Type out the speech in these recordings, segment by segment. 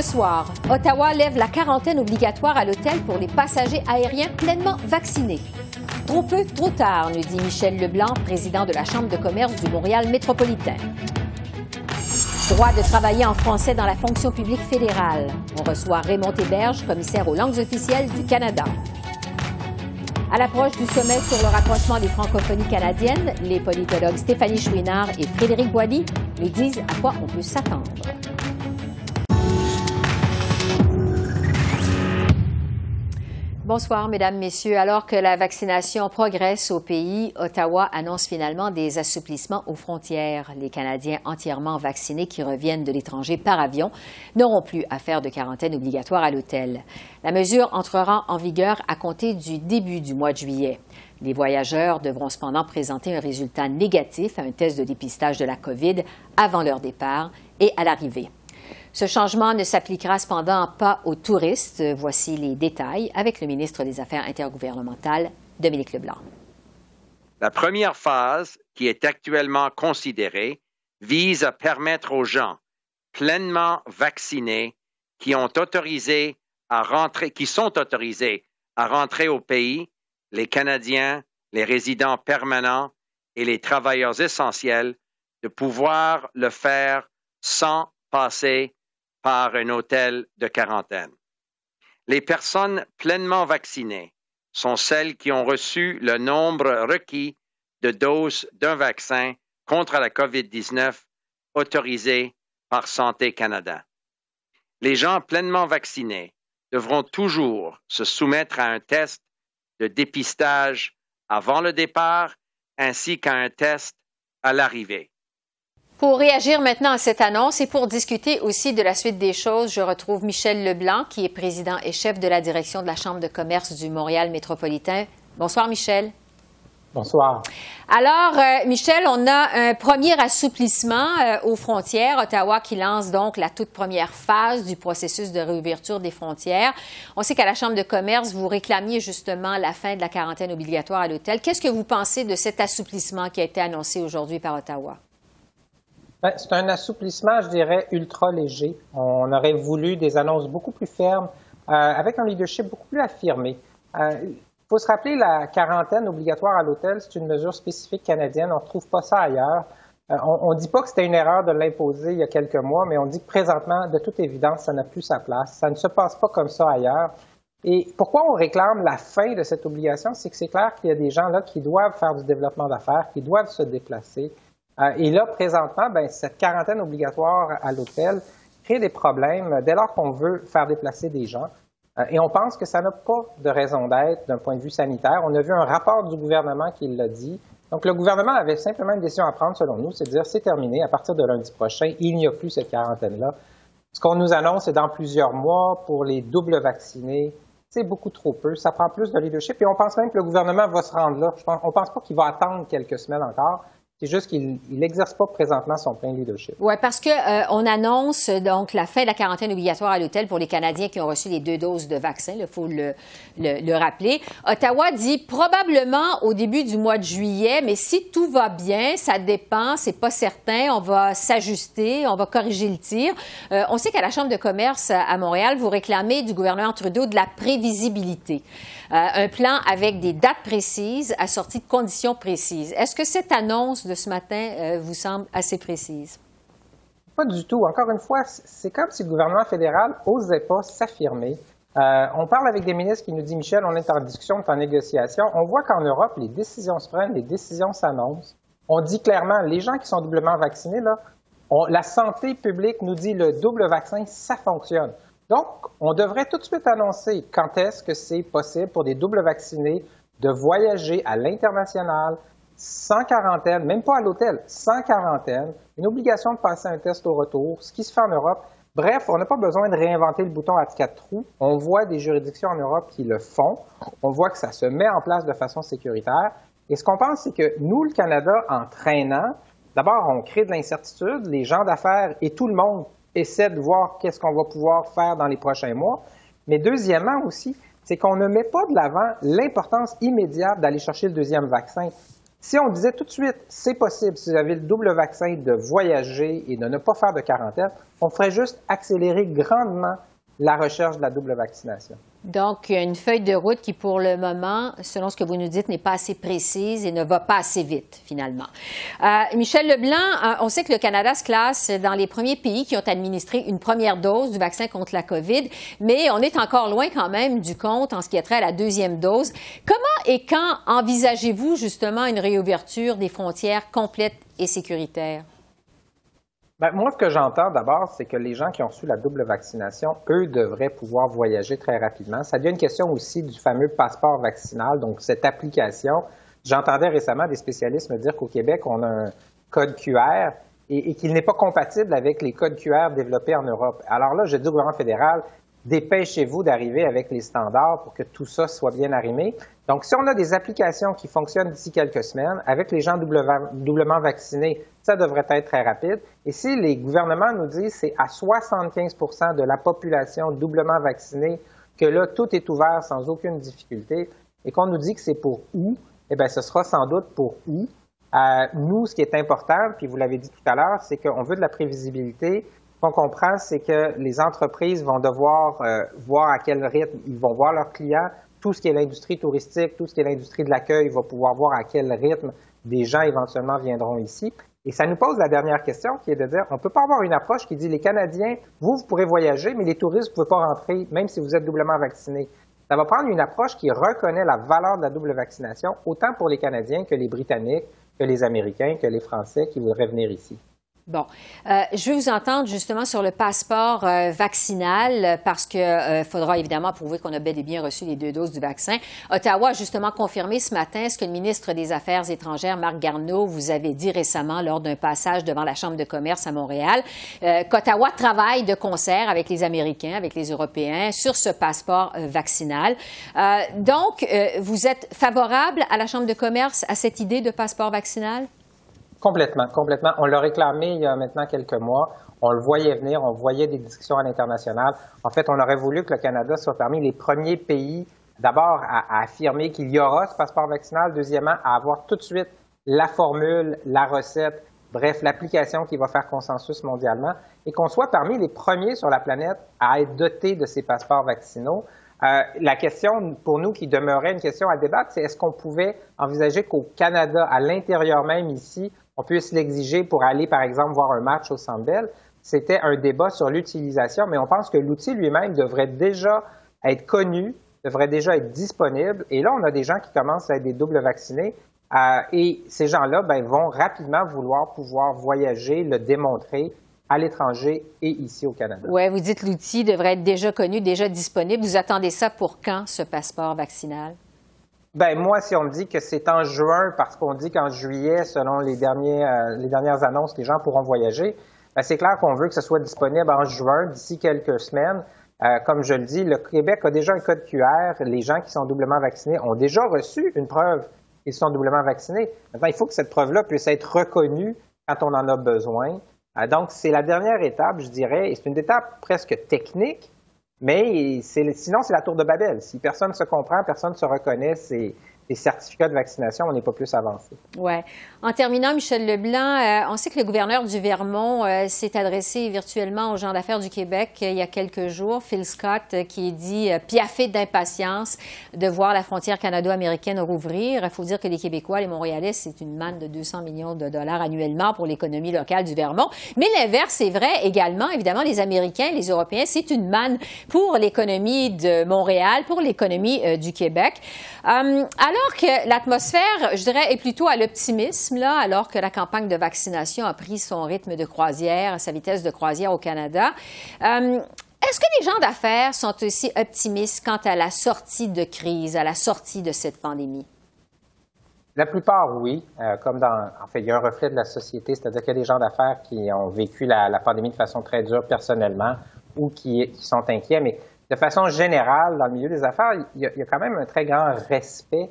Ce soir, Ottawa lève la quarantaine obligatoire à l'hôtel pour les passagers aériens pleinement vaccinés. Trop peu, trop tard, nous dit Michel Leblanc, président de la Chambre de commerce du Montréal métropolitain. Droit de travailler en français dans la fonction publique fédérale. On reçoit Raymond Héberge, commissaire aux langues officielles du Canada. À l'approche du sommet sur le rapprochement des francophonies canadiennes, les politologues Stéphanie Chouinard et Frédéric Boilly nous disent à quoi on peut s'attendre. Bonsoir, Mesdames, Messieurs. Alors que la vaccination progresse au pays, Ottawa annonce finalement des assouplissements aux frontières. Les Canadiens entièrement vaccinés qui reviennent de l'étranger par avion n'auront plus à faire de quarantaine obligatoire à l'hôtel. La mesure entrera en vigueur à compter du début du mois de juillet. Les voyageurs devront cependant présenter un résultat négatif à un test de dépistage de la COVID avant leur départ et à l'arrivée. Ce changement ne s'appliquera cependant pas aux touristes. Voici les détails avec le ministre des Affaires intergouvernementales, Dominique Leblanc. La première phase, qui est actuellement considérée, vise à permettre aux gens pleinement vaccinés qui ont à rentrer, qui sont autorisés à rentrer au pays, les Canadiens, les résidents permanents et les travailleurs essentiels, de pouvoir le faire sans passer par un hôtel de quarantaine. Les personnes pleinement vaccinées sont celles qui ont reçu le nombre requis de doses d'un vaccin contre la COVID-19 autorisé par Santé Canada. Les gens pleinement vaccinés devront toujours se soumettre à un test de dépistage avant le départ ainsi qu'à un test à l'arrivée. Pour réagir maintenant à cette annonce et pour discuter aussi de la suite des choses, je retrouve Michel Leblanc, qui est président et chef de la direction de la Chambre de commerce du Montréal métropolitain. Bonsoir, Michel. Bonsoir. Alors, euh, Michel, on a un premier assouplissement euh, aux frontières. Ottawa qui lance donc la toute première phase du processus de réouverture des frontières. On sait qu'à la Chambre de commerce, vous réclamiez justement la fin de la quarantaine obligatoire à l'hôtel. Qu'est-ce que vous pensez de cet assouplissement qui a été annoncé aujourd'hui par Ottawa? Ben, c'est un assouplissement, je dirais, ultra léger. On aurait voulu des annonces beaucoup plus fermes, euh, avec un leadership beaucoup plus affirmé. Il euh, faut se rappeler, la quarantaine obligatoire à l'hôtel, c'est une mesure spécifique canadienne. On ne retrouve pas ça ailleurs. Euh, on ne dit pas que c'était une erreur de l'imposer il y a quelques mois, mais on dit que présentement, de toute évidence, ça n'a plus sa place. Ça ne se passe pas comme ça ailleurs. Et pourquoi on réclame la fin de cette obligation? C'est que c'est clair qu'il y a des gens là qui doivent faire du développement d'affaires, qui doivent se déplacer. Euh, et là, présentement, ben, cette quarantaine obligatoire à l'hôtel crée des problèmes dès lors qu'on veut faire déplacer des gens. Euh, et on pense que ça n'a pas de raison d'être d'un point de vue sanitaire. On a vu un rapport du gouvernement qui l'a dit. Donc, le gouvernement avait simplement une décision à prendre, selon nous, c'est de dire c'est terminé. À partir de lundi prochain, il n'y a plus cette quarantaine-là. Ce qu'on nous annonce, c'est dans plusieurs mois pour les doubles vaccinés. C'est beaucoup trop peu. Ça prend plus de leadership. Et on pense même que le gouvernement va se rendre là. on ne pense pas qu'il va attendre quelques semaines encore. C'est juste qu'il n'exerce pas présentement son plein leadership. Oui, parce que euh, on annonce donc la fin de la quarantaine obligatoire à l'hôtel pour les Canadiens qui ont reçu les deux doses de vaccin. Il faut le, le, rappeler. Ottawa dit probablement au début du mois de juillet, mais si tout va bien, ça dépend, c'est pas certain. On va s'ajuster, on va corriger le tir. Euh, on sait qu'à la Chambre de commerce à Montréal, vous réclamez du gouvernement Trudeau de la prévisibilité. Euh, un plan avec des dates précises, assorties de conditions précises. Est-ce que cette annonce de ce matin euh, vous semble assez précise? Pas du tout. Encore une fois, c'est comme si le gouvernement fédéral n'osait pas s'affirmer. Euh, on parle avec des ministres qui nous disent, Michel, on est en discussion, on est en négociation. On voit qu'en Europe, les décisions se prennent, les décisions s'annoncent. On dit clairement, les gens qui sont doublement vaccinés, là, la santé publique nous dit le double vaccin, ça fonctionne. Donc, on devrait tout de suite annoncer quand est-ce que c'est possible pour des doubles vaccinés de voyager à l'international sans quarantaine, même pas à l'hôtel, sans quarantaine, une obligation de passer un test au retour, ce qui se fait en Europe. Bref, on n'a pas besoin de réinventer le bouton à quatre trous. On voit des juridictions en Europe qui le font. On voit que ça se met en place de façon sécuritaire. Et ce qu'on pense, c'est que nous, le Canada, en traînant, d'abord, on crée de l'incertitude. Les gens d'affaires et tout le monde essaient de voir qu'est-ce qu'on va pouvoir faire dans les prochains mois. Mais deuxièmement aussi, c'est qu'on ne met pas de l'avant l'importance immédiate d'aller chercher le deuxième vaccin. Si on disait tout de suite, c'est possible, si vous avez le double vaccin, de voyager et de ne pas faire de quarantaine, on ferait juste accélérer grandement la recherche de la double vaccination. Donc, une feuille de route qui, pour le moment, selon ce que vous nous dites, n'est pas assez précise et ne va pas assez vite, finalement. Euh, Michel Leblanc, euh, on sait que le Canada se classe dans les premiers pays qui ont administré une première dose du vaccin contre la COVID, mais on est encore loin quand même du compte en ce qui a trait à la deuxième dose. Comment et quand envisagez-vous justement une réouverture des frontières complète et sécuritaire? Ben, moi, ce que j'entends d'abord, c'est que les gens qui ont reçu la double vaccination, eux, devraient pouvoir voyager très rapidement. Ça devient une question aussi du fameux passeport vaccinal, donc cette application. J'entendais récemment des spécialistes me dire qu'au Québec, on a un code QR et, et qu'il n'est pas compatible avec les codes QR développés en Europe. Alors là, je dis au gouvernement fédéral, dépêchez-vous d'arriver avec les standards pour que tout ça soit bien arrimé. Donc, si on a des applications qui fonctionnent d'ici quelques semaines, avec les gens doublement vaccinés, ça devrait être très rapide. Et si les gouvernements nous disent c'est à 75% de la population doublement vaccinée que là, tout est ouvert sans aucune difficulté, et qu'on nous dit que c'est pour où, eh bien, ce sera sans doute pour où. Euh, nous, ce qui est important, puis vous l'avez dit tout à l'heure, c'est qu'on veut de la prévisibilité. Qu'on comprend, c'est que les entreprises vont devoir euh, voir à quel rythme ils vont voir leurs clients, tout ce qui est l'industrie touristique, tout ce qui est l'industrie de l'accueil va pouvoir voir à quel rythme des gens éventuellement viendront ici. Et ça nous pose la dernière question qui est de dire, on ne peut pas avoir une approche qui dit les Canadiens, vous, vous pourrez voyager, mais les touristes, vous ne pouvez pas rentrer, même si vous êtes doublement vacciné. Ça va prendre une approche qui reconnaît la valeur de la double vaccination, autant pour les Canadiens que les Britanniques, que les Américains, que les Français qui voudraient venir ici. Bon, euh, je veux vous entendre justement sur le passeport euh, vaccinal parce qu'il euh, faudra évidemment prouver qu'on a bel et bien reçu les deux doses du vaccin. Ottawa a justement confirmé ce matin ce que le ministre des Affaires étrangères, Marc Garneau, vous avait dit récemment lors d'un passage devant la Chambre de commerce à Montréal, qu'Ottawa travaille de concert avec les Américains, avec les Européens sur ce passeport vaccinal. donc, vous êtes favorable à la Chambre de commerce à cette idée de passeport vaccinal? Complètement, complètement. On l'a réclamé il y a maintenant quelques mois. On le voyait venir, on voyait des discussions à l'international. En fait, on aurait voulu que le Canada soit parmi les premiers pays, d'abord, à, affirmer qu'il y aura ce passeport vaccinal. Deuxièmement, à avoir tout de suite la formule, la recette, bref, l'application qui va faire consensus mondialement, et qu'on soit parmi les premiers sur la planète à être dotés de ces passeports vaccinaux. Euh, la question pour nous qui demeurait une question à débattre, c'est est-ce qu'on pouvait envisager qu'au Canada, à l'intérieur même ici, on puisse l'exiger pour aller, par exemple, voir un match au Centre C'était un débat sur l'utilisation, mais on pense que l'outil lui-même devrait déjà être connu, devrait déjà être disponible. Et là, on a des gens qui commencent à être des doubles vaccinés. Et ces gens-là ben, vont rapidement vouloir pouvoir voyager, le démontrer à l'étranger et ici au Canada. Oui, vous dites l'outil devrait être déjà connu, déjà disponible. Vous attendez ça pour quand, ce passeport vaccinal? Ben moi, si on me dit que c'est en juin, parce qu'on dit qu'en juillet, selon les, derniers, euh, les dernières annonces, les gens pourront voyager, ben c'est clair qu'on veut que ce soit disponible en juin, d'ici quelques semaines. Euh, comme je le dis, le Québec a déjà un code QR. Les gens qui sont doublement vaccinés ont déjà reçu une preuve qu'ils sont doublement vaccinés. Maintenant, il faut que cette preuve-là puisse être reconnue quand on en a besoin. Euh, donc, c'est la dernière étape, je dirais, et c'est une étape presque technique, mais sinon, c'est la tour de Babel. Si personne ne se comprend, personne ne se reconnaît, les certificats de vaccination, on n'est pas plus avancé. Oui. En terminant, Michel Leblanc, euh, on sait que le gouverneur du Vermont euh, s'est adressé virtuellement aux gens d'affaires du Québec euh, il y a quelques jours. Phil Scott, qui dit piaffé d'impatience de voir la frontière canado-américaine rouvrir. Il faut dire que les Québécois, les Montréalais, c'est une manne de 200 millions de dollars annuellement pour l'économie locale du Vermont. Mais l'inverse est vrai également. Évidemment, les Américains, les Européens, c'est une manne pour l'économie de Montréal, pour l'économie du Québec. alors, alors que l'atmosphère, je dirais, est plutôt à l'optimisme, là, alors que la campagne de vaccination a pris son rythme de croisière, sa vitesse de croisière au Canada. Euh, est-ce que les gens d'affaires sont aussi optimistes quant à la sortie de crise, à la sortie de cette pandémie? La plupart, oui. Euh, comme en fait, il y a un reflet de la société, c'est-à-dire qu'il y a des gens d'affaires qui ont vécu la, pandémie de façon très dure personnellement ou qui, sont inquiets. Mais de façon générale, dans le milieu des affaires, il y, a, quand même un très grand respect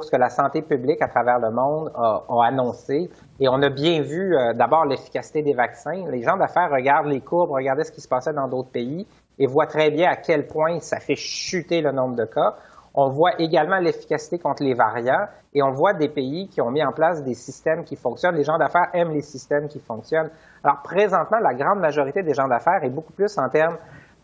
ce que la santé publique à travers le monde a, annoncé. Et on a bien vu euh, d'abord l'efficacité des vaccins. Les gens d'affaires regardent les courbes, regardent ce qui se passait dans d'autres pays et voient très bien à quel point ça fait chuter le nombre de cas. On voit également l'efficacité contre les variants et on voit des pays qui ont mis en place des systèmes qui fonctionnent. Les gens d'affaires aiment les systèmes qui fonctionnent. Alors présentement, la grande majorité des gens d'affaires est beaucoup plus en termes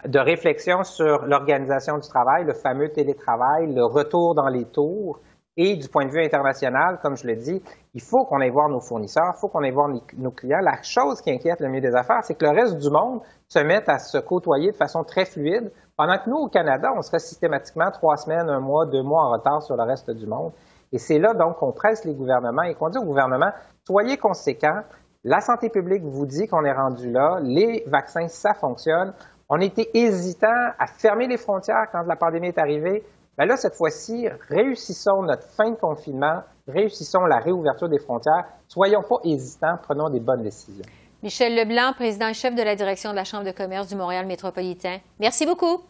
de réflexion sur l'organisation du travail, le fameux télétravail, le retour dans les tours. Et du point de vue international, comme je le dis, il faut qu'on aille voir nos fournisseurs, il faut qu'on aille voir nos clients. La chose qui inquiète le milieu des affaires, c'est que le reste du monde se mette à se côtoyer de façon très fluide, pendant que nous, au Canada, on serait systématiquement trois semaines, un mois, deux mois en retard sur le reste du monde. Et c'est là donc qu'on presse les gouvernements et qu'on dit au gouvernement, soyez conséquents, la santé publique vous dit qu'on est rendu là, les vaccins, ça fonctionne. On était hésitant à fermer les frontières quand la pandémie est arrivée. Ben là, cette fois-ci, réussissons notre fin de confinement, réussissons la réouverture des frontières. Soyons pas hésitants, prenons des bonnes décisions. Michel Leblanc, président et chef de la direction de la Chambre de commerce du Montréal métropolitain. Merci beaucoup.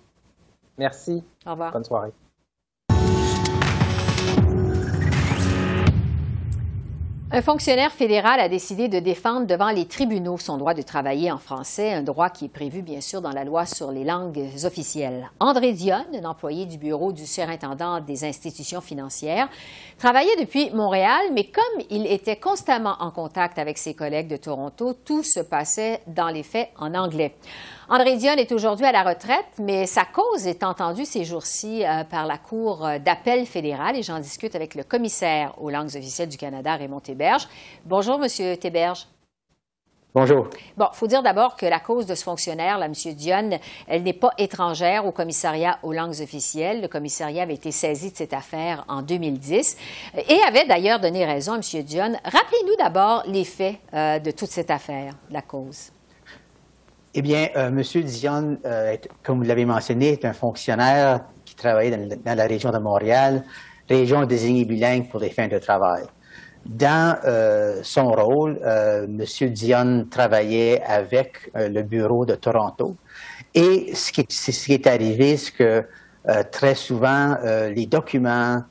Merci. Au revoir. Bonne soirée. Un fonctionnaire fédéral a décidé de défendre devant les tribunaux son droit de travailler en français, un droit qui est prévu bien sûr dans la loi sur les langues officielles. André Dionne, un employé du bureau du surintendant des institutions financières, travaillait depuis Montréal, mais comme il était constamment en contact avec ses collègues de Toronto, tout se passait dans les faits en anglais. André Dionne est aujourd'hui à la retraite, mais sa cause est entendue ces jours-ci euh, par la Cour d'appel fédérale et j'en discute avec le commissaire aux langues officielles du Canada, Raymond Théberge. Bonjour, Monsieur Théberge. Bonjour. Bon, il faut dire d'abord que la cause de ce fonctionnaire, là, M. Dionne, elle n'est pas étrangère au commissariat aux langues officielles. Le commissariat avait été saisi de cette affaire en 2010 et avait d'ailleurs donné raison à M. Dionne. Rappelez-nous d'abord les faits euh, de toute cette affaire, la cause. Eh bien, euh, M. Dion, euh, comme vous l'avez mentionné, est un fonctionnaire qui travaillait dans, la région de Montréal, région désignée bilingue pour les fins de travail. Dans euh, son rôle, M. Dion travaillait avec le bureau de Toronto. Et ce qui, ce qui est arrivé, c'est que très souvent, les documents,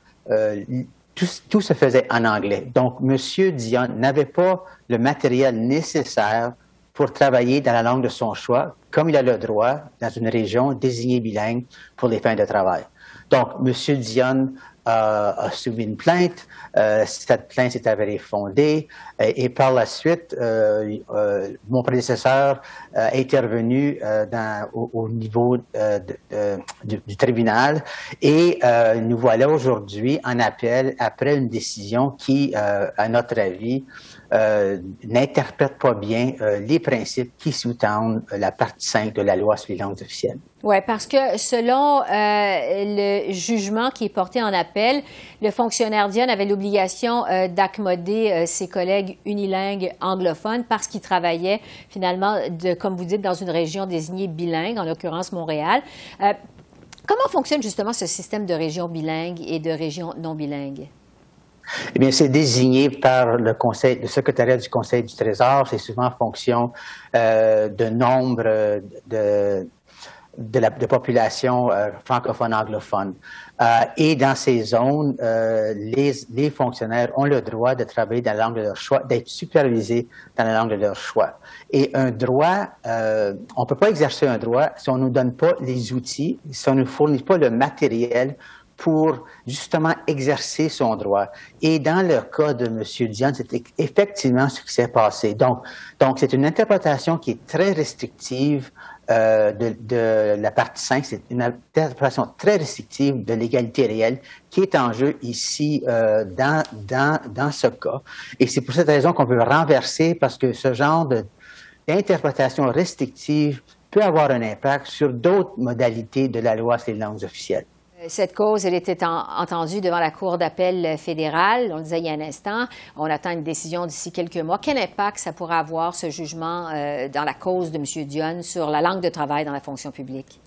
tout, tout, se faisait en anglais. Donc, M. Dion n'avait pas le matériel nécessaire pour travailler dans la langue de son choix, comme il a le droit dans une région désignée bilingue pour les fins de travail. Donc, M. Dion euh, a soumis une plainte. Euh, cette plainte s'est avérée fondée et, par la suite, euh, mon prédécesseur est intervenu dans, au, niveau du, du, tribunal et nous voilà aujourd'hui en appel après une décision qui, à notre avis, euh, n'interprète pas bien euh, les principes qui sous-tendent euh, la partie 5 de la loi sur les langues officielles. Oui, parce que selon le jugement qui est porté en appel, le fonctionnaire Dion avait l'obligation d'accommoder ses collègues unilingues anglophones parce qu'il travaillait finalement, comme vous dites, dans une région désignée bilingue, en l'occurrence Montréal. comment fonctionne justement ce système de région bilingue et de région non bilingue? Eh bien, c'est désigné par le secrétariat du Conseil du Trésor. C'est souvent en fonction euh, de nombre de, de la de population euh, francophone anglophone. Euh, et dans ces zones, euh, les, les fonctionnaires ont le droit de travailler dans la langue de leur choix, d'être supervisés dans la langue de leur choix. Et un droit, on ne peut pas exercer un droit si on ne nous donne pas les outils, si on ne nous fournit pas le matériel pour justement exercer son droit. Et dans le cas de M. Dion, c'est effectivement ce qui s'est passé. Donc, donc c'est une interprétation qui est très restrictive euh, de, de, la partie 5. C'est une interprétation très restrictive de l'égalité réelle qui est en jeu ici euh, dans, dans, dans ce cas. Et c'est pour cette raison qu'on veut renverser parce que ce genre d'interprétation restrictive peut avoir un impact sur d'autres modalités de la loi sur les langues officielles. Cette cause, elle était entendue devant la Cour d'appel fédérale. On le disait il y a un instant. On attend une décision d'ici quelques mois. Quel impact ça pourra avoir, ce jugement, euh, dans la cause de M. Dionne sur la langue de travail dans la fonction publique?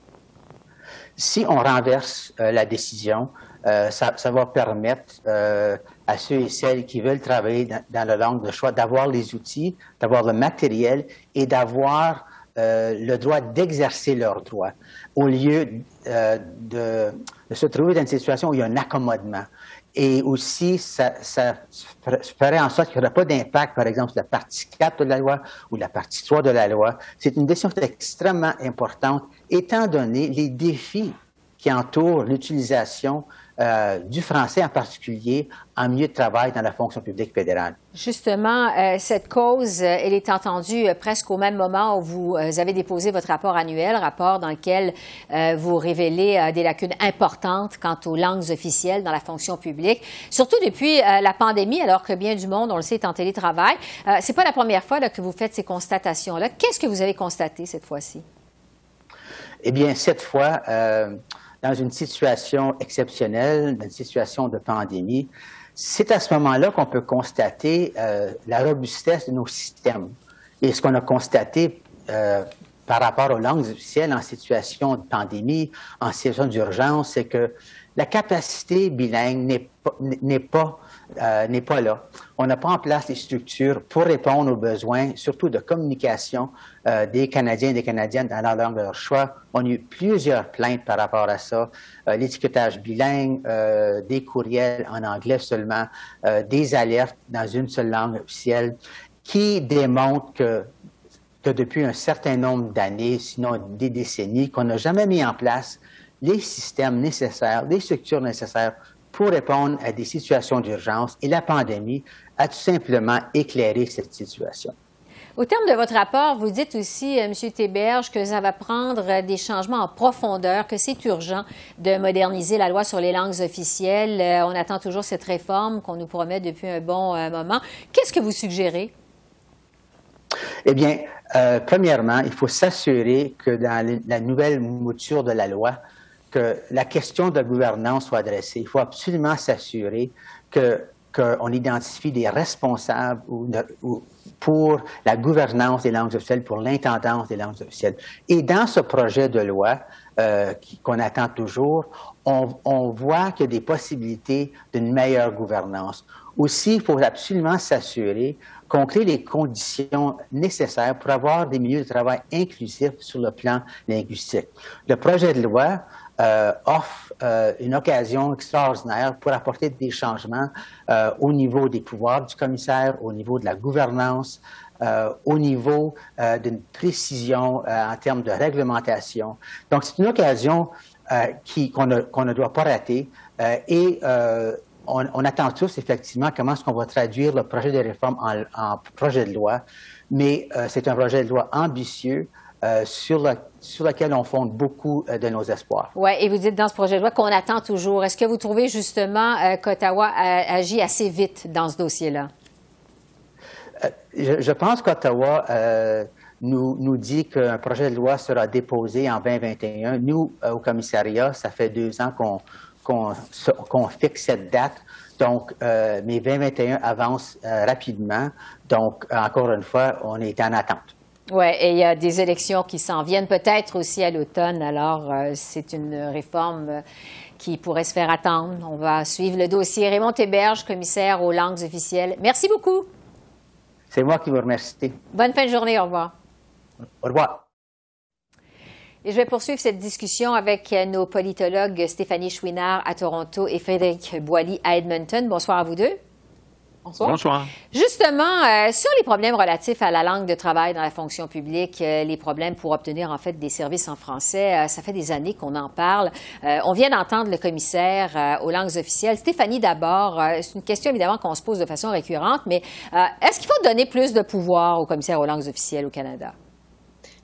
Si on renverse euh, la décision, ça, va permettre à ceux et celles qui veulent travailler dans la langue de choix d'avoir les outils, d'avoir le matériel et d'avoir le droit d'exercer leurs droits au lieu de, se trouver dans une situation où il y a un accommodement. Et aussi, ça, ça ferait en sorte qu'il n'y aurait pas d'impact, par exemple, sur la partie 4 de la loi ou la partie 3 de la loi. C'est une décision extrêmement importante, étant donné les défis qui entourent l'utilisation euh, du français en particulier en milieu de travail dans la fonction publique fédérale. Justement, euh, cette cause, euh, elle est entendue presque au même moment où vous avez déposé votre rapport annuel, rapport dans lequel vous révélez des lacunes importantes quant aux langues officielles dans la fonction publique, surtout depuis la pandémie, alors que bien du monde, on le sait, est en télétravail. C'est pas la première fois que vous faites ces constatations-là. Qu'est-ce que vous avez constaté cette fois-ci? Eh bien, cette fois, dans une situation exceptionnelle, dans une situation de pandémie, c'est à ce moment-là qu'on peut constater euh, la robustesse de nos systèmes. Et ce qu'on a constaté euh, par rapport aux langues officielles en situation de pandémie, en situation d'urgence, c'est que la capacité bilingue euh, n'est pas là. On n'a pas en place les structures pour répondre aux besoins, surtout de communication euh, des Canadiens et des Canadiennes dans la langue de leur choix. On a eu plusieurs plaintes par rapport à ça. Euh, l'étiquetage bilingue, des courriels en anglais seulement, des alertes dans une seule langue officielle, qui démontrent que depuis un certain nombre d'années, sinon des décennies, qu'on n'a jamais mis en place les systèmes nécessaires, les structures nécessaires pour répondre à des situations d'urgence et la pandémie a tout simplement éclairé cette situation. Au terme de votre rapport, vous dites aussi, euh, M. Théberge, que ça va prendre euh, des changements en profondeur, que c'est urgent de moderniser la loi sur les langues officielles. Euh, on attend toujours cette réforme qu'on nous promet depuis un bon moment. Qu'est-ce que vous suggérez? Eh bien, premièrement, il faut s'assurer que dans la nouvelle mouture de la loi, que la question de gouvernance soit adressée. Il faut absolument s'assurer que qu'on identifie des responsables pour la gouvernance des langues officielles, pour l'intendance des langues officielles. Et dans ce projet de loi euh, qu'on attend toujours, on, on voit qu'il y a des possibilités d'une meilleure gouvernance. Aussi, il faut absolument s'assurer qu'on crée les conditions nécessaires pour avoir des milieux de travail inclusifs sur le plan linguistique. Le projet de loi euh, offre euh, une occasion extraordinaire pour apporter des changements euh, au niveau des pouvoirs du commissaire, au niveau de la gouvernance, au niveau d'une précision en termes de réglementation. Donc, c'est une occasion qu'on ne, doit pas rater et on, attend tous effectivement comment est-ce qu'on va traduire le projet de réforme en, en projet de loi, mais c'est un projet de loi ambitieux euh, sur, la, sur laquelle on fonde beaucoup euh, de nos espoirs. Oui, et vous dites dans ce projet de loi qu'on attend toujours. Est-ce que vous trouvez justement euh, qu'Ottawa agit assez vite dans ce dossier-là? Je, pense qu'Ottawa nous, nous dit qu'un projet de loi sera déposé en 2021. Nous, au commissariat, ça fait deux ans qu'on qu'on fixe cette date. Donc, mais 2021 avance rapidement. Donc, encore une fois, on est en attente. Oui, et il y a des élections qui s'en viennent peut-être aussi à l'automne. Alors, euh, c'est une réforme euh, qui pourrait se faire attendre. On va suivre le dossier. Raymond Héberge, commissaire aux langues officielles. Merci beaucoup. C'est moi qui vous remercie. Bonne fin de journée. Au revoir. Au revoir. Et je vais poursuivre cette discussion avec nos politologues Stéphanie Chouinard à Toronto et Frédéric Boily à Edmonton. Bonsoir à vous deux. Bonsoir. Justement, euh, sur les problèmes relatifs à la langue de travail dans la fonction publique, euh, les problèmes pour obtenir en fait des services en français, euh, ça fait des années qu'on en parle. on vient d'entendre le commissaire aux langues officielles. Stéphanie, d'abord, c'est une question évidemment qu'on se pose de façon récurrente, mais est-ce qu'il faut donner plus de pouvoir au commissaire aux langues officielles au Canada?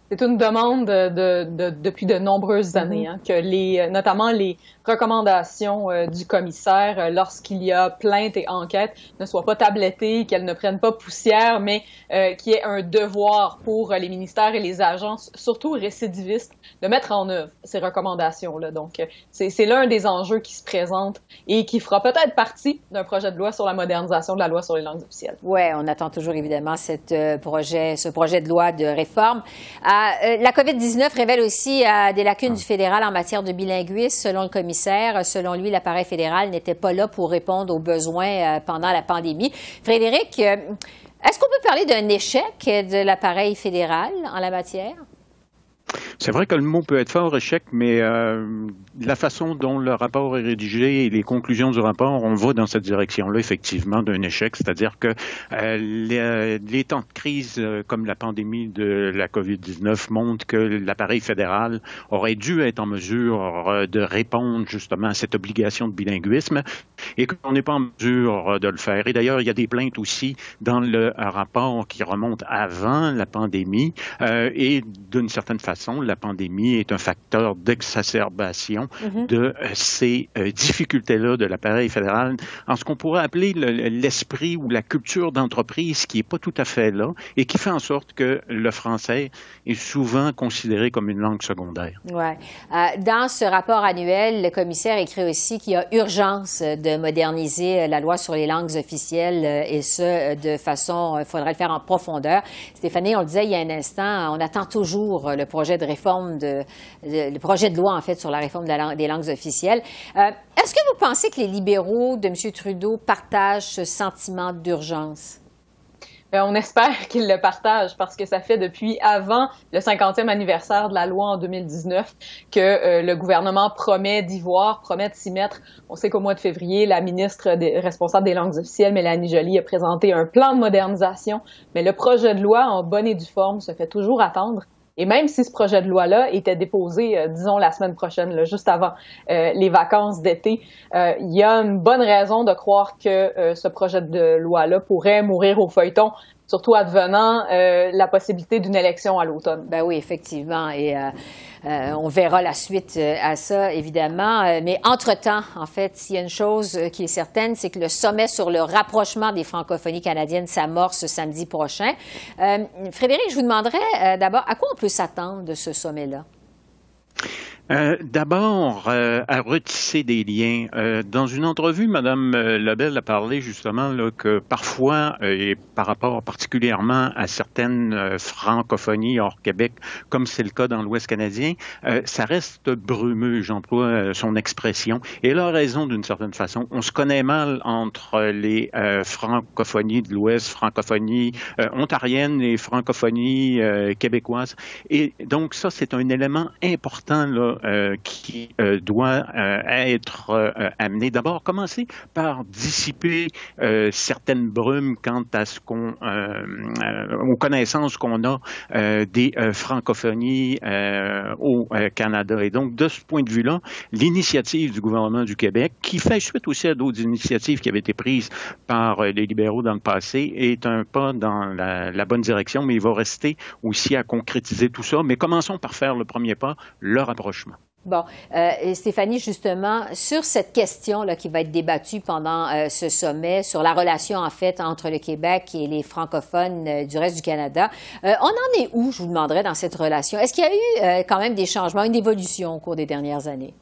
C'est une demande de, depuis de nombreuses années, mm-hmm. hein, que les, notamment les recommandations euh, du commissaire euh, lorsqu'il y a plainte et enquête ne soient pas tablettées, qu'elles ne prennent pas poussière, mais euh, qu'il y ait un devoir pour les ministères et les agences, surtout récidivistes, de mettre en œuvre ces recommandations-là. Donc, c'est l'un des enjeux qui se présente et qui fera peut-être partie d'un projet de loi sur la modernisation de la loi sur les langues officielles. Oui, on attend toujours évidemment cette, projet, ce projet de loi de réforme. la COVID-19 révèle aussi des lacunes du fédéral en matière de bilinguisme, selon le commissaire commissaire. Selon lui, l'appareil fédéral n'était pas là pour répondre aux besoins pendant la pandémie. Frédéric, est-ce qu'on peut parler d'un échec de l'appareil fédéral en la matière? C'est vrai que le mot peut être fort échec, mais euh, la façon dont le rapport est rédigé et les conclusions du rapport, on va dans cette direction-là, effectivement, d'un échec. C'est-à-dire que euh, les, les, temps de crise euh, comme la pandémie de la COVID-19 montrent que l'appareil fédéral aurait dû être en mesure de répondre justement à cette obligation de bilinguisme et qu'on n'est pas en mesure de le faire. Et d'ailleurs, il y a des plaintes aussi dans le rapport qui remontent avant la pandémie et d'une certaine façon, la pandémie est un facteur d'exacerbation mhm. de euh, ces euh, difficultés-là de l'appareil fédéral en ce qu'on pourrait appeler l'esprit ou la culture d'entreprise qui n'est pas tout à fait là et qui fait en sorte que le français est souvent considéré comme une langue secondaire. Ouais. Euh, dans ce rapport annuel, le commissaire écrit aussi qu'il y a urgence de moderniser la loi sur les langues officielles et ce, de façon, il faudrait le faire en profondeur. Stéphanie, on le disait il y a un instant, on attend toujours le projet de réforme, de, le projet de loi, en fait, sur la réforme des langues officielles. Euh, est-ce que vous pensez que les libéraux de M. Trudeau partagent ce sentiment d'urgence? Ben, on espère qu'ils le partagent parce que ça fait depuis avant le 50e anniversaire de la loi en 2019 que euh, le gouvernement promet d'y voir, promet de s'y mettre. On sait qu'au mois de février, la ministre responsable des langues officielles, Mélanie Joly, a présenté un plan de modernisation, mais le projet de loi en bonne et due forme se fait toujours attendre. Et même si ce projet de loi-là était déposé, euh, disons, la semaine prochaine, juste avant euh, les vacances d'été, euh, il y a une bonne raison de croire que ce projet de loi-là pourrait mourir au feuilleton surtout advenant euh, la possibilité d'une élection à l'automne. Ben oui, effectivement. Et euh, euh, on verra la suite à ça, évidemment. Mais entre-temps, en fait, s'il y a une chose qui est certaine, c'est que le sommet sur le rapprochement des francophonies canadiennes s'amorce samedi prochain. Frédéric, je vous demanderais d'abord à quoi on peut s'attendre de ce sommet-là? Euh, d'abord, euh, à retisser des liens. Euh, dans une entrevue, Mme Lebel a parlé justement là, que parfois, et par rapport particulièrement à certaines francophonies hors Québec, comme c'est le cas dans l'Ouest canadien, ça reste brumeux, j'emploie son expression. Et elle raison d'une certaine façon. On se connaît mal entre les francophonies de l'Ouest, francophonie ontarienne et francophonie québécoise. Et donc ça, c'est un élément important là, euh, qui euh, doit euh, être amené. D'abord, commencer par dissiper certaines brumes quant à ce qu'on, aux connaissances qu'on a des francophonies au Canada. Et donc, de ce point de vue-là, l'initiative du gouvernement du Québec, qui fait suite aussi à d'autres initiatives qui avaient été prises par les libéraux dans le passé, est un pas dans la, la bonne direction, mais il va rester aussi à concrétiser tout ça. Mais commençons par faire le premier pas, le rapprochement Bon, euh, Stéphanie, justement, sur cette question là, qui va être débattue pendant euh, ce sommet, sur la relation en fait entre le Québec et les francophones euh, du reste du Canada, on en est où, je vous demanderais, dans cette relation? Est-ce qu'il y a eu quand même des changements, une évolution au cours des dernières années?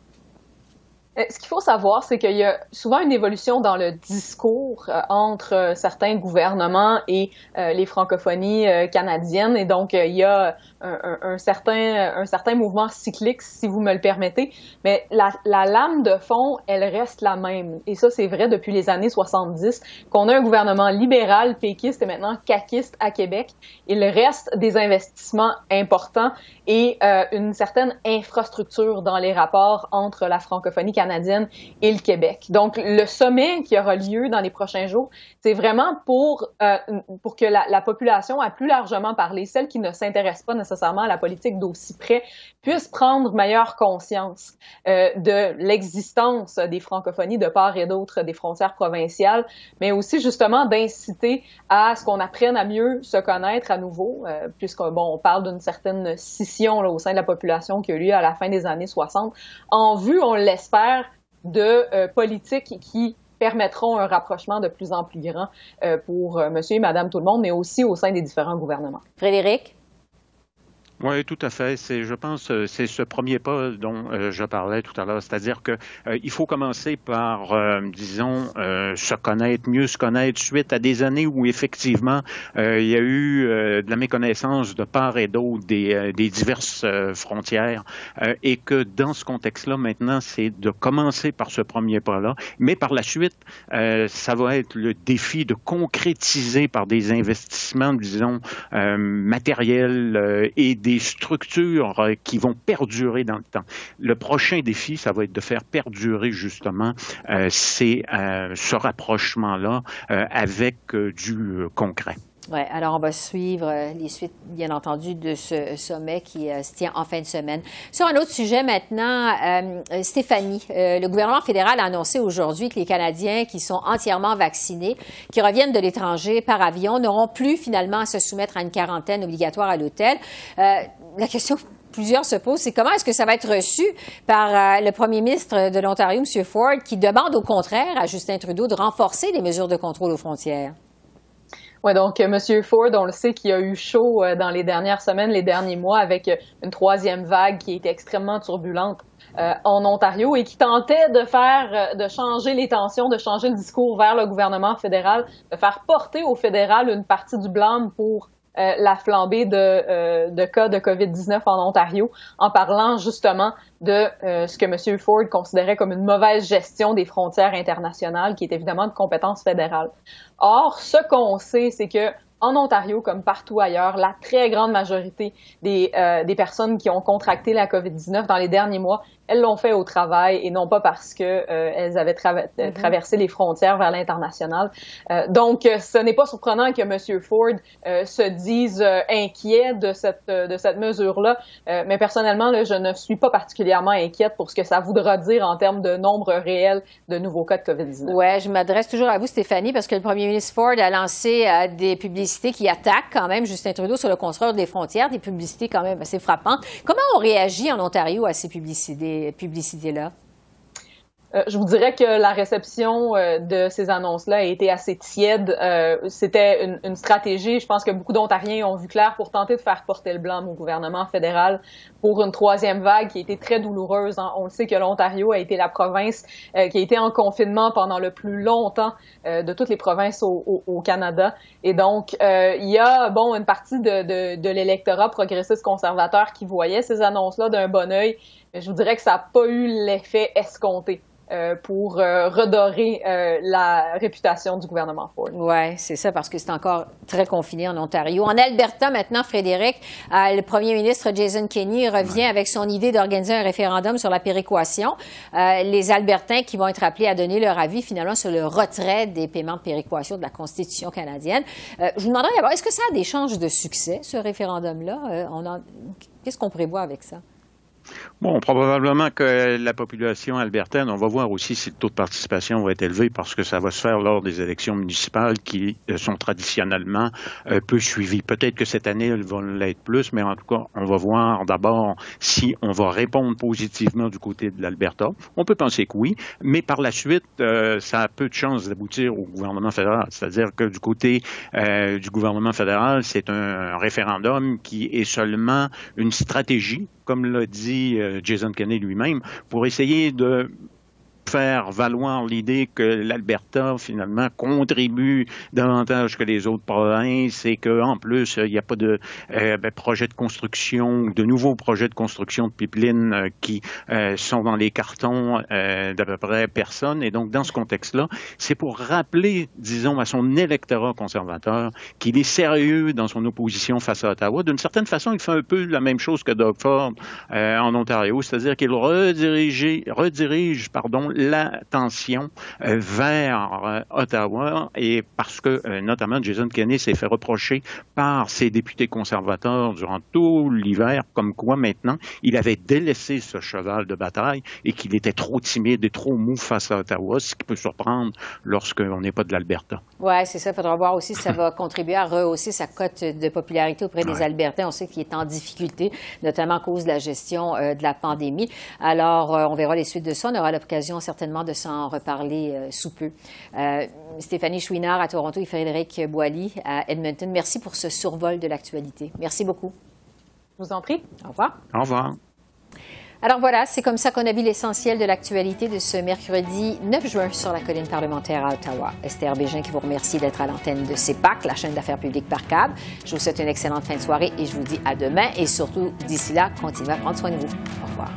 Ce qu'il faut savoir, c'est qu'il y a souvent une évolution dans le discours entre certains gouvernements et les francophonies canadiennes. Et donc, il y a un, certain, un certain mouvement cyclique, si vous me le permettez. Mais la, la lame de fond, elle reste la même. Et ça, c'est vrai depuis les années 70, qu'on a un gouvernement libéral, péquiste et maintenant caquiste à Québec. Il reste des investissements importants et euh, une certaine infrastructure dans les rapports entre la francophonie et le Québec. Donc, le sommet qui aura lieu dans les prochains jours, c'est vraiment pour, euh, pour que la, la population, a plus largement parlé, celle qui ne s'intéresse pas nécessairement à la politique d'aussi près, puissent prendre meilleure conscience euh, de l'existence des francophonies de part et d'autre des frontières provinciales, mais aussi justement d'inciter à ce qu'on apprenne à mieux se connaître à nouveau, euh, puisqu'on parle d'une certaine scission au sein de la population qui a eu lieu à la fin des années 60, en vue, on l'espère, de euh, politiques qui permettront un rapprochement de plus en plus grand euh, pour euh, monsieur et madame tout le monde, mais aussi au sein des différents gouvernements. Frédéric? Oui, tout à fait. C'est, je pense, euh, c'est ce premier pas dont euh, je parlais tout à l'heure, c'est-à-dire que euh, il faut commencer par, disons, se connaître, mieux se connaître, suite à des années où effectivement il y a eu de la méconnaissance de part et d'autre des, des diverses frontières, et que dans ce contexte-là, maintenant, c'est de commencer par ce premier pas-là, mais par la suite, ça va être le défi de concrétiser par des investissements, disons, matériels et des structures euh, qui vont perdurer dans le temps. Le prochain défi, ça va être de faire perdurer justement euh, euh, ce rapprochement-là avec du concret. Oui, alors on va suivre euh, les suites, bien entendu, de ce sommet qui euh, se tient en fin de semaine. Sur un autre sujet maintenant, euh, Stéphanie, le gouvernement fédéral a annoncé aujourd'hui que les Canadiens qui sont entièrement vaccinés, qui reviennent de l'étranger par avion, n'auront plus finalement à se soumettre à une quarantaine obligatoire à l'hôtel. la question plusieurs se posent, c'est comment est-ce que ça va être reçu par le premier ministre de l'Ontario, M. Ford, qui demande au contraire à Justin Trudeau de renforcer les mesures de contrôle aux frontières? Oui, donc euh, Monsieur Ford, on le sait qu'il a eu chaud euh, dans les dernières semaines, les derniers mois, avec euh, une troisième vague qui était extrêmement turbulente en Ontario et qui tentait de faire, de changer les tensions, de changer le discours vers le gouvernement fédéral, de faire porter au fédéral une partie du blâme pour la flambée de, de, cas de COVID-19 en Ontario, en parlant justement de ce que M. Ford considérait comme une mauvaise gestion des frontières internationales, qui est évidemment de compétence fédérale. Or, ce qu'on sait, c'est que en Ontario, comme partout ailleurs, la très grande majorité des, euh, des personnes qui ont contracté la COVID-19 dans les derniers mois elles l'ont fait au travail et non pas parce que euh, elles avaient mm-hmm. traversé les frontières vers l'international. Euh, donc, euh, ce n'est pas surprenant que M. Ford se dise inquiet de cette de cette mesure-là. mais personnellement, là, je ne suis pas particulièrement inquiète pour ce que ça voudra dire en termes de nombre réel de nouveaux cas de COVID-19. Ouais, je m'adresse toujours à vous, Stéphanie, parce que le Premier ministre Ford a lancé des publicités qui attaquent quand même Justin Trudeau sur le contrôle des frontières, des publicités quand même assez frappantes. Comment on réagit en Ontario à ces publicités? publicités-là? Euh, je vous dirais que la réception euh, de ces annonces-là a été assez tiède. Euh, c'était une, une, stratégie, je pense que beaucoup d'Ontariens ont vu clair pour tenter de faire porter le blanc au gouvernement fédéral pour une troisième vague qui a été très douloureuse. Hein. On le sait que l'Ontario a été la province qui a été en confinement pendant le plus longtemps de toutes les provinces au, au, au Canada. Et donc, il y a bon une partie de, de, de l'électorat progressiste conservateur qui voyait ces annonces-là d'un bon œil. Je vous dirais que ça n'a pas eu l'effet escompté. Euh, pour euh, redorer euh, la réputation du gouvernement Ford. Oui, c'est ça, parce que c'est encore très confiné en Ontario. En Alberta, maintenant, Frédéric, le premier ministre Jason Kenney revient avec son idée d'organiser un référendum sur la péréquation. les Albertains qui vont être appelés à donner leur avis, finalement, sur le retrait des paiements de péréquation de la Constitution canadienne. je vous demanderais d'abord, est-ce que ça a des chances de succès, ce référendum-là? Qu'est-ce qu'on prévoit avec ça? Bon, probablement que la population albertaine, on va voir aussi si le taux de participation va être élevé parce que ça va se faire lors des élections municipales qui euh, sont traditionnellement euh, peu suivies. Peut-être que cette année, elles vont l'être plus, mais en tout cas, on va voir d'abord si on va répondre positivement du côté de l'Alberta. On peut penser que oui, mais par la suite, euh, ça a peu de chances d'aboutir au gouvernement fédéral. C'est-à-dire que du côté du gouvernement fédéral, c'est un référendum qui est seulement une stratégie comme l'a dit euh, Jason Kenney lui-même, pour essayer de faire valoir l'idée que l'Alberta, finalement, contribue davantage que les autres provinces et qu'en plus, il n'y a pas de euh, ben, projets de construction, de nouveaux projets de construction de pipelines euh, qui euh, sont dans les cartons d'à peu près personne. Et donc, dans ce contexte-là, c'est pour rappeler, disons, à son électorat conservateur qu'il est sérieux dans son opposition face à Ottawa. D'une certaine façon, il fait un peu la même chose que Doug Ford en Ontario, c'est-à-dire qu'il redirige, redirige pardon, l'attention euh, vers euh, Ottawa et parce que euh, notamment Jason Kenney s'est fait reprocher par ses députés conservateurs durant tout l'hiver comme quoi maintenant il avait délaissé ce cheval de bataille et qu'il était trop timide et trop mou face à Ottawa, ce qui peut surprendre lorsqu'on n'est pas de l'Alberta. Oui, c'est ça. Il faudra voir aussi si ça va contribuer à rehausser sa cote de popularité auprès des Albertains. On sait qu'il est en difficulté, notamment à cause de la gestion de la pandémie. Alors, on verra les suites de ça. On aura l'occasion certainement de s'en reparler euh, sous peu. Euh, Stéphanie Chouinard à Toronto et Frédéric Boily à Edmonton, merci pour ce survol de l'actualité. Merci beaucoup. Je vous en prie. Au revoir. Au revoir. Alors voilà, c'est comme ça qu'on a vu l'essentiel de l'actualité de ce mercredi 9 juin sur la colline parlementaire à Ottawa. Esther Bégin qui vous remercie d'être à l'antenne de CEPAC, la chaîne d'affaires publiques par câble. Je vous souhaite une excellente fin de soirée et je vous dis à demain et surtout d'ici là, continuez à prendre soin de vous. Au revoir.